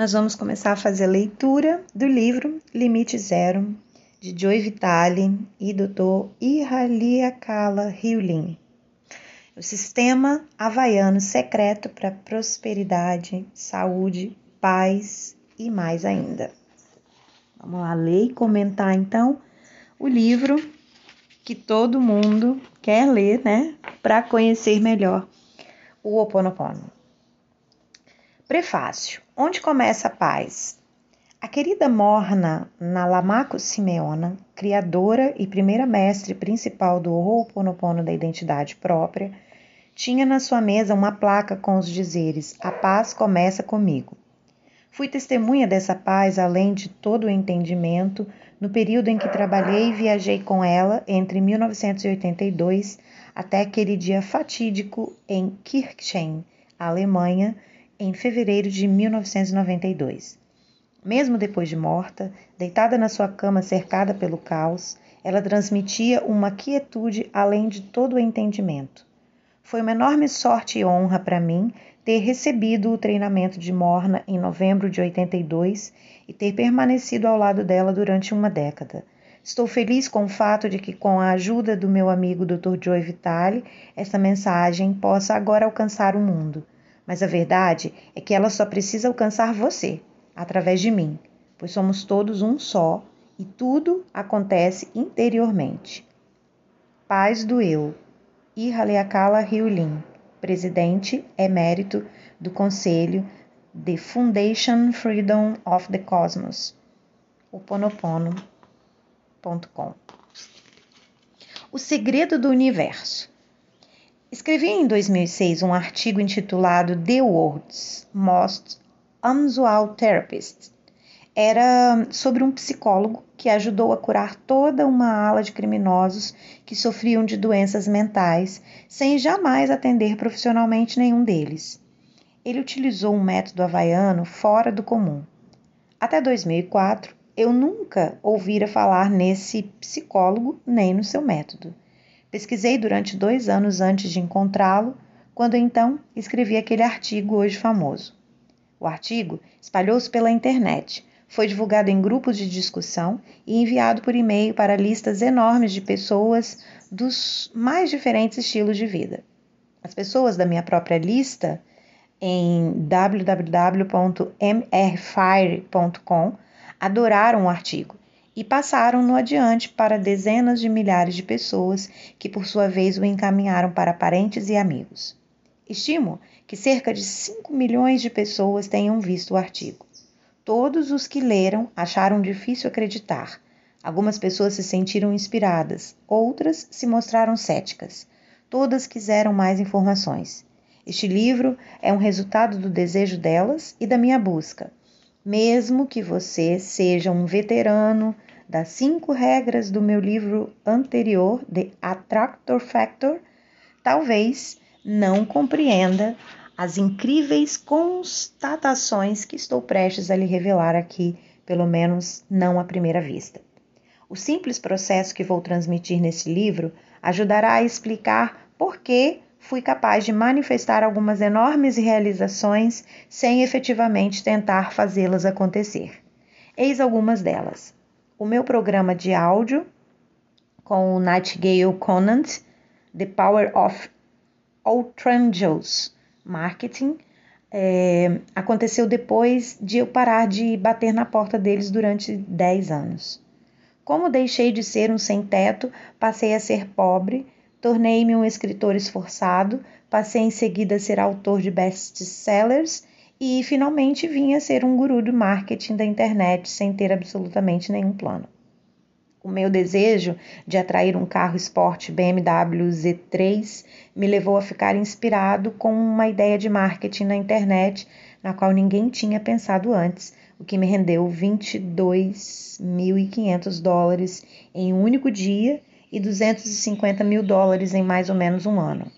nós vamos começar a fazer a leitura do livro Limite Zero, de Joy Vitale e Dr. Ihaliakala Riulin. O sistema havaiano secreto para prosperidade, saúde, paz e mais ainda. Vamos lá ler e comentar então o livro que todo mundo quer ler, né, para conhecer melhor o Ho Oponopono. Prefácio. Onde começa a paz? A querida Morna Nalamaco Simeona, criadora e primeira mestre principal do Ho'oponopono da identidade própria, tinha na sua mesa uma placa com os dizeres: A paz começa comigo. Fui testemunha dessa paz além de todo o entendimento no período em que trabalhei e viajei com ela entre 1982 até aquele dia fatídico em Kirchheim, Alemanha, em fevereiro de 1992. Mesmo depois de morta, deitada na sua cama cercada pelo caos, ela transmitia uma quietude além de todo o entendimento. Foi uma enorme sorte e honra para mim ter recebido o treinamento de Morna em novembro de 82 e ter permanecido ao lado dela durante uma década. Estou feliz com o fato de que, com a ajuda do meu amigo Dr. Joe Vitale, essa mensagem possa agora alcançar o mundo. Mas a verdade é que ela só precisa alcançar você, através de mim, pois somos todos um só e tudo acontece interiormente. Paz do Eu, Ihaleakala Riulin, presidente emérito do Conselho The Foundation Freedom of the Cosmos, oponopono.com. O segredo do universo. Escrevi em 2006 um artigo intitulado The World's Most Unusual Therapist. Era sobre um psicólogo que ajudou a curar toda uma ala de criminosos que sofriam de doenças mentais, sem jamais atender profissionalmente nenhum deles. Ele utilizou um método havaiano fora do comum. Até 2004, eu nunca ouvira falar nesse psicólogo nem no seu método. Pesquisei durante dois anos antes de encontrá-lo, quando então escrevi aquele artigo hoje famoso. O artigo espalhou-se pela internet, foi divulgado em grupos de discussão e enviado por e-mail para listas enormes de pessoas dos mais diferentes estilos de vida. As pessoas da minha própria lista em www.mrfire.com adoraram o artigo e passaram-no adiante para dezenas de milhares de pessoas que, por sua vez, o encaminharam para parentes e amigos. Estimo que cerca de 5 milhões de pessoas tenham visto o artigo. Todos os que leram acharam difícil acreditar. Algumas pessoas se sentiram inspiradas, outras se mostraram céticas. Todas quiseram mais informações. Este livro é um resultado do desejo delas e da minha busca mesmo que você seja um veterano das cinco regras do meu livro anterior, The Attractor Factor, talvez não compreenda as incríveis constatações que estou prestes a lhe revelar aqui, pelo menos não à primeira vista. O simples processo que vou transmitir nesse livro ajudará a explicar por que fui capaz de manifestar algumas enormes realizações sem efetivamente tentar fazê-las acontecer. Eis algumas delas. O meu programa de áudio com o Nightingale Conant, The Power of Outrangels Marketing, é, aconteceu depois de eu parar de bater na porta deles durante 10 anos. Como deixei de ser um sem-teto, passei a ser pobre Tornei-me um escritor esforçado, passei em seguida a ser autor de best-sellers e finalmente vim a ser um guru do marketing da internet sem ter absolutamente nenhum plano. O meu desejo de atrair um carro esporte BMW Z3 me levou a ficar inspirado com uma ideia de marketing na internet na qual ninguém tinha pensado antes, o que me rendeu 22.500 dólares em um único dia e 250 mil dólares em mais ou menos um ano.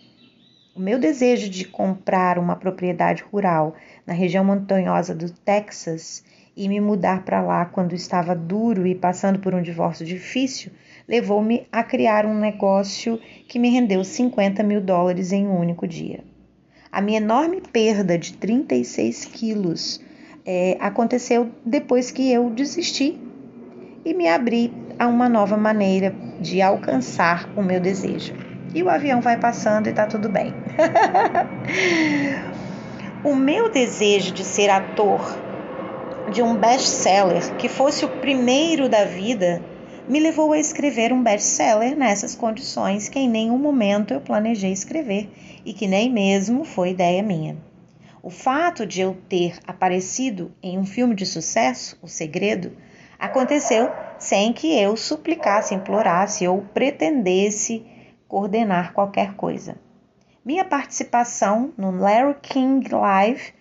O meu desejo de comprar uma propriedade rural na região montanhosa do Texas e me mudar para lá quando estava duro e passando por um divórcio difícil levou-me a criar um negócio que me rendeu 50 mil dólares em um único dia. A minha enorme perda de 36 quilos é, aconteceu depois que eu desisti e me abri a uma nova maneira de alcançar o meu desejo. E o avião vai passando e tá tudo bem. o meu desejo de ser ator de um best-seller que fosse o primeiro da vida me levou a escrever um best-seller nessas condições que em nenhum momento eu planejei escrever e que nem mesmo foi ideia minha. O fato de eu ter aparecido em um filme de sucesso, O Segredo, aconteceu sem que eu suplicasse, implorasse ou pretendesse coordenar qualquer coisa. Minha participação no Larry King Live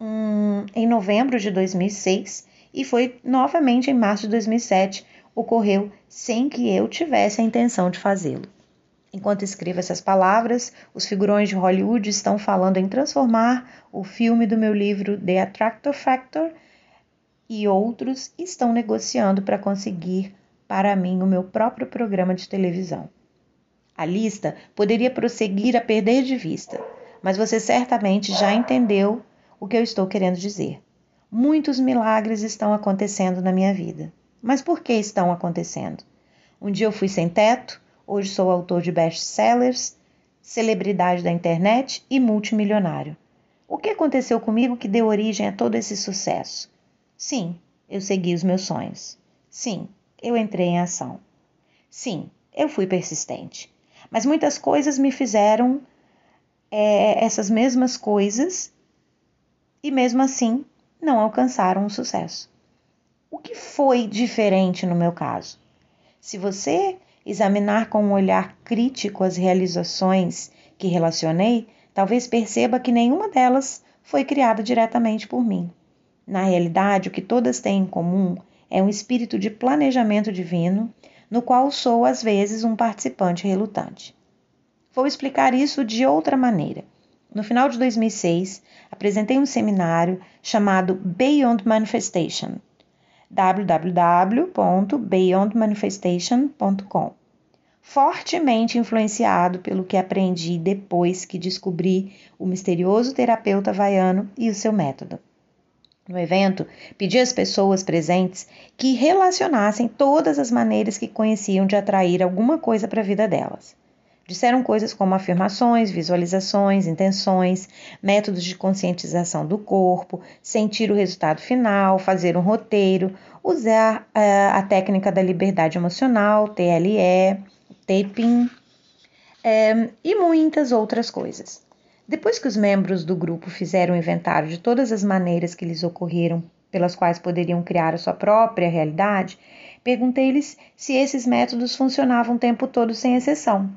um, em novembro de 2006 e foi novamente em março de 2007 ocorreu sem que eu tivesse a intenção de fazê-lo. Enquanto escrevo essas palavras, os figurões de Hollywood estão falando em transformar o filme do meu livro The Attractor Factor e outros estão negociando para conseguir para mim o meu próprio programa de televisão. A lista poderia prosseguir a perder de vista, mas você certamente já entendeu o que eu estou querendo dizer. Muitos milagres estão acontecendo na minha vida. Mas por que estão acontecendo? Um dia eu fui sem teto, hoje sou autor de best-sellers, celebridade da internet e multimilionário. O que aconteceu comigo que deu origem a todo esse sucesso? Sim, eu segui os meus sonhos. Sim, eu entrei em ação. Sim, eu fui persistente. Mas muitas coisas me fizeram é, essas mesmas coisas e mesmo assim não alcançaram o sucesso. O que foi diferente no meu caso? Se você examinar com um olhar crítico as realizações que relacionei, talvez perceba que nenhuma delas foi criada diretamente por mim. Na realidade, o que todas têm em comum é um espírito de planejamento divino, no qual sou às vezes um participante relutante. Vou explicar isso de outra maneira. No final de 2006, apresentei um seminário chamado Beyond Manifestation, www.beyondmanifestation.com. Fortemente influenciado pelo que aprendi depois que descobri o misterioso terapeuta vaiano e o seu método. No evento, pedi às pessoas presentes que relacionassem todas as maneiras que conheciam de atrair alguma coisa para a vida delas. Disseram coisas como afirmações, visualizações, intenções, métodos de conscientização do corpo, sentir o resultado final, fazer um roteiro, usar uh, a técnica da liberdade emocional, TLE, taping um, e muitas outras coisas. Depois que os membros do grupo fizeram um inventário de todas as maneiras que lhes ocorreram pelas quais poderiam criar a sua própria realidade, perguntei-lhes se esses métodos funcionavam o tempo todo sem exceção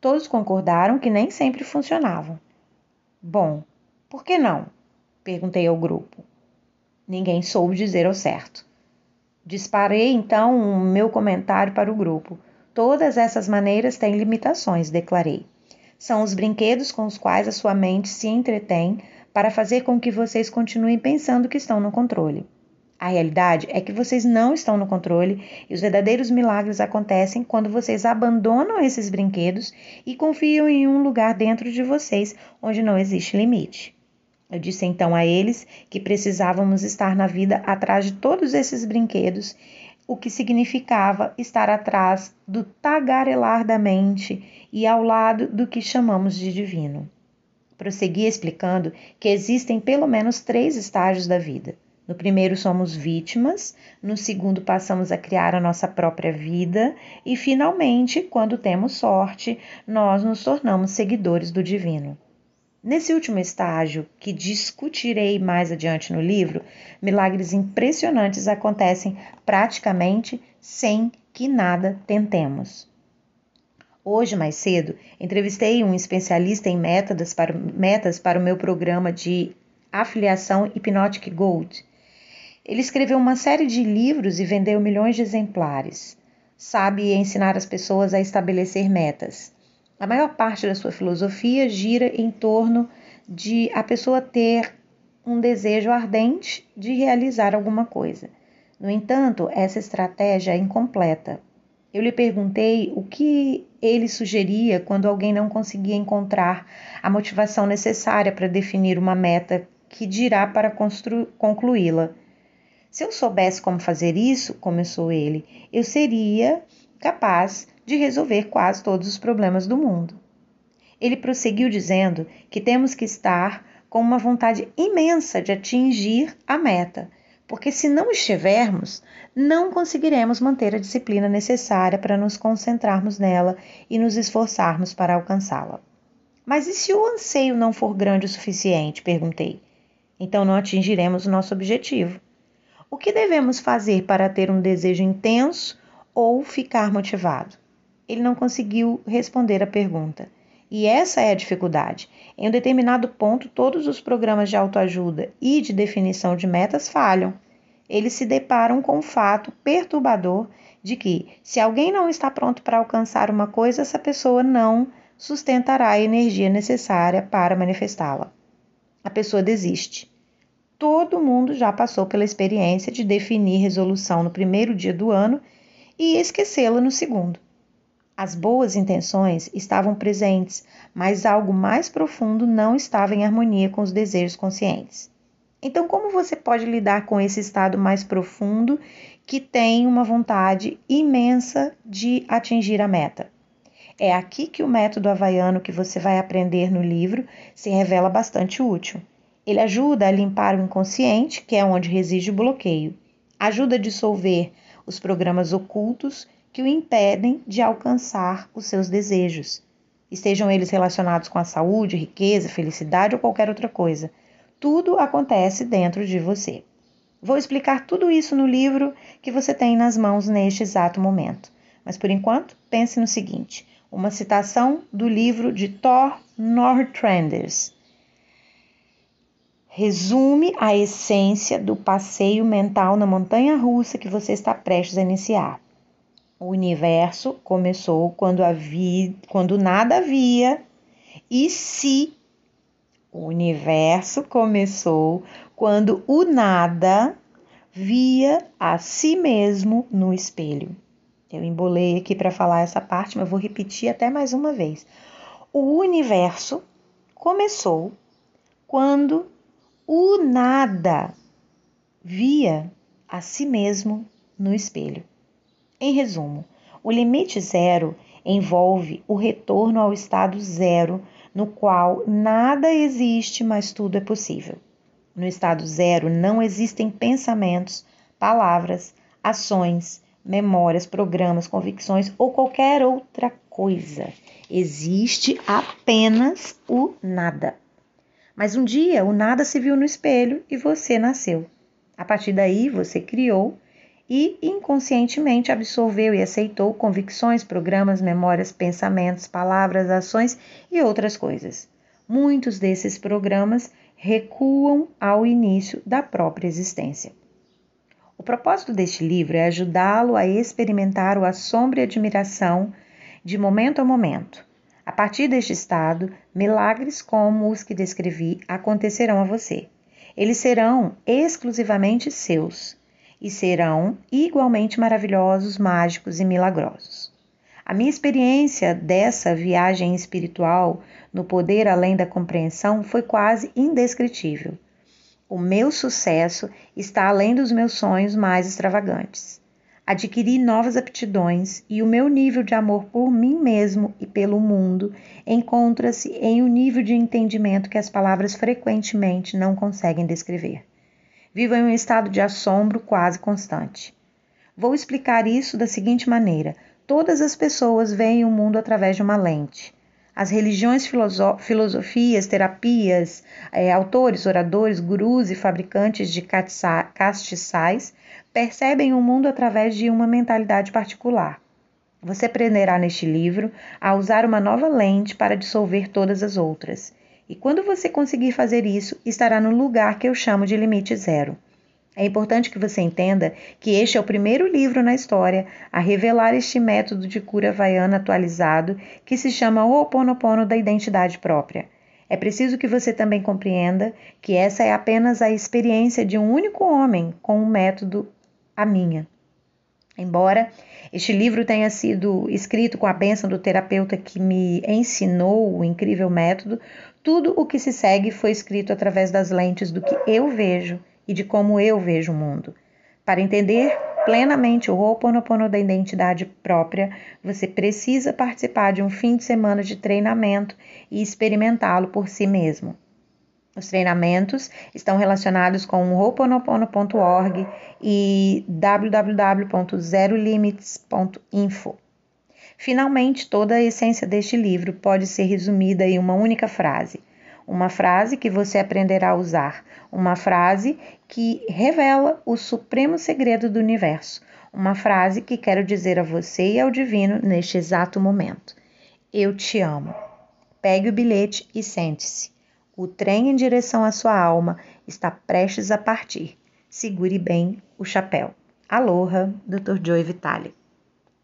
Todos concordaram que nem sempre funcionavam. Bom, por que não? Perguntei ao grupo. Ninguém soube dizer ao certo. Disparei então o meu comentário para o grupo. Todas essas maneiras têm limitações, declarei. São os brinquedos com os quais a sua mente se entretém para fazer com que vocês continuem pensando que estão no controle. A realidade é que vocês não estão no controle e os verdadeiros milagres acontecem quando vocês abandonam esses brinquedos e confiam em um lugar dentro de vocês onde não existe limite. Eu disse então a eles que precisávamos estar na vida atrás de todos esses brinquedos, o que significava estar atrás do tagarelar da mente e ao lado do que chamamos de divino. Prossegui explicando que existem pelo menos três estágios da vida no primeiro, somos vítimas, no segundo, passamos a criar a nossa própria vida, e finalmente, quando temos sorte, nós nos tornamos seguidores do divino. Nesse último estágio, que discutirei mais adiante no livro, milagres impressionantes acontecem praticamente sem que nada tentemos. Hoje, mais cedo, entrevistei um especialista em metas para, metas para o meu programa de afiliação Hypnotic Gold. Ele escreveu uma série de livros e vendeu milhões de exemplares. Sabe ensinar as pessoas a estabelecer metas. A maior parte da sua filosofia gira em torno de a pessoa ter um desejo ardente de realizar alguma coisa. No entanto, essa estratégia é incompleta. Eu lhe perguntei o que ele sugeria quando alguém não conseguia encontrar a motivação necessária para definir uma meta que dirá para concluí-la. Se eu soubesse como fazer isso, começou ele, eu seria capaz de resolver quase todos os problemas do mundo. Ele prosseguiu dizendo que temos que estar com uma vontade imensa de atingir a meta, porque se não estivermos, não conseguiremos manter a disciplina necessária para nos concentrarmos nela e nos esforçarmos para alcançá-la. Mas e se o anseio não for grande o suficiente? perguntei. Então não atingiremos o nosso objetivo. O que devemos fazer para ter um desejo intenso ou ficar motivado? Ele não conseguiu responder a pergunta. E essa é a dificuldade. Em um determinado ponto, todos os programas de autoajuda e de definição de metas falham. Eles se deparam com o fato perturbador de que, se alguém não está pronto para alcançar uma coisa, essa pessoa não sustentará a energia necessária para manifestá-la. A pessoa desiste. Todo mundo já passou pela experiência de definir resolução no primeiro dia do ano e esquecê-la no segundo. As boas intenções estavam presentes, mas algo mais profundo não estava em harmonia com os desejos conscientes. Então, como você pode lidar com esse estado mais profundo que tem uma vontade imensa de atingir a meta? É aqui que o método havaiano que você vai aprender no livro se revela bastante útil. Ele ajuda a limpar o inconsciente, que é onde reside o bloqueio, ajuda a dissolver os programas ocultos que o impedem de alcançar os seus desejos, estejam eles relacionados com a saúde, riqueza, felicidade ou qualquer outra coisa. Tudo acontece dentro de você. Vou explicar tudo isso no livro que você tem nas mãos neste exato momento. Mas por enquanto, pense no seguinte: uma citação do livro de Thor Nortranders. Resume a essência do passeio mental na montanha russa que você está prestes a iniciar. O universo começou quando, havia, quando nada havia, e se o universo começou quando o nada via a si mesmo no espelho. Eu embolei aqui para falar essa parte, mas vou repetir até mais uma vez. O universo começou quando o nada via a si mesmo no espelho. Em resumo, o limite zero envolve o retorno ao estado zero, no qual nada existe, mas tudo é possível. No estado zero não existem pensamentos, palavras, ações, memórias, programas, convicções ou qualquer outra coisa. Existe apenas o nada. Mas um dia o nada se viu no espelho e você nasceu. A partir daí você criou e inconscientemente absorveu e aceitou convicções, programas, memórias, pensamentos, palavras, ações e outras coisas. Muitos desses programas recuam ao início da própria existência. O propósito deste livro é ajudá-lo a experimentar o assombro e admiração de momento a momento. A partir deste estado, milagres como os que descrevi acontecerão a você. Eles serão exclusivamente seus e serão igualmente maravilhosos, mágicos e milagrosos. A minha experiência dessa viagem espiritual no poder além da compreensão foi quase indescritível. O meu sucesso está além dos meus sonhos mais extravagantes. Adquiri novas aptidões e o meu nível de amor por mim mesmo e pelo mundo encontra-se em um nível de entendimento que as palavras frequentemente não conseguem descrever. Vivo em um estado de assombro quase constante. Vou explicar isso da seguinte maneira: todas as pessoas veem o mundo através de uma lente. As religiões, filosofias, terapias, é, autores, oradores, gurus e fabricantes de castiçais percebem o mundo através de uma mentalidade particular. Você aprenderá neste livro a usar uma nova lente para dissolver todas as outras. E quando você conseguir fazer isso, estará no lugar que eu chamo de limite zero. É importante que você entenda que este é o primeiro livro na história a revelar este método de cura havaiana atualizado que se chama O Oponopono da identidade própria. É preciso que você também compreenda que essa é apenas a experiência de um único homem com o um método a minha. Embora este livro tenha sido escrito com a bênção do terapeuta que me ensinou o incrível método, Tudo o que se segue foi escrito através das lentes do que eu vejo e de como eu vejo o mundo. Para entender plenamente o Ho'oponopono da identidade própria, você precisa participar de um fim de semana de treinamento e experimentá-lo por si mesmo. Os treinamentos estão relacionados com ho'oponopono.org e www.zerolimits.info. Finalmente, toda a essência deste livro pode ser resumida em uma única frase. Uma frase que você aprenderá a usar, uma frase que revela o supremo segredo do universo, uma frase que quero dizer a você e ao divino neste exato momento. Eu te amo. Pegue o bilhete e sente-se. O trem em direção à sua alma está prestes a partir. Segure bem o chapéu. Aloha, Dr. Joe Vitalik.